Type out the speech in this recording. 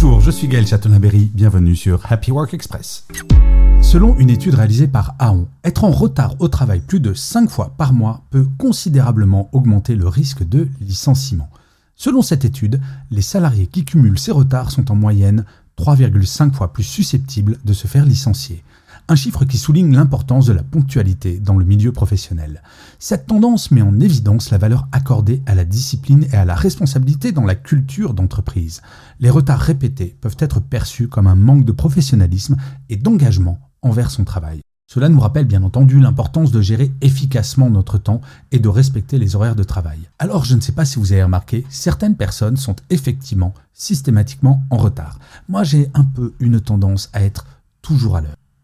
Bonjour, je suis Gaël Chatonaberry, bienvenue sur Happy Work Express. Selon une étude réalisée par Aon, être en retard au travail plus de 5 fois par mois peut considérablement augmenter le risque de licenciement. Selon cette étude, les salariés qui cumulent ces retards sont en moyenne 3,5 fois plus susceptibles de se faire licencier. Un chiffre qui souligne l'importance de la ponctualité dans le milieu professionnel. Cette tendance met en évidence la valeur accordée à la discipline et à la responsabilité dans la culture d'entreprise. Les retards répétés peuvent être perçus comme un manque de professionnalisme et d'engagement envers son travail. Cela nous rappelle bien entendu l'importance de gérer efficacement notre temps et de respecter les horaires de travail. Alors je ne sais pas si vous avez remarqué, certaines personnes sont effectivement systématiquement en retard. Moi j'ai un peu une tendance à être toujours à l'heure.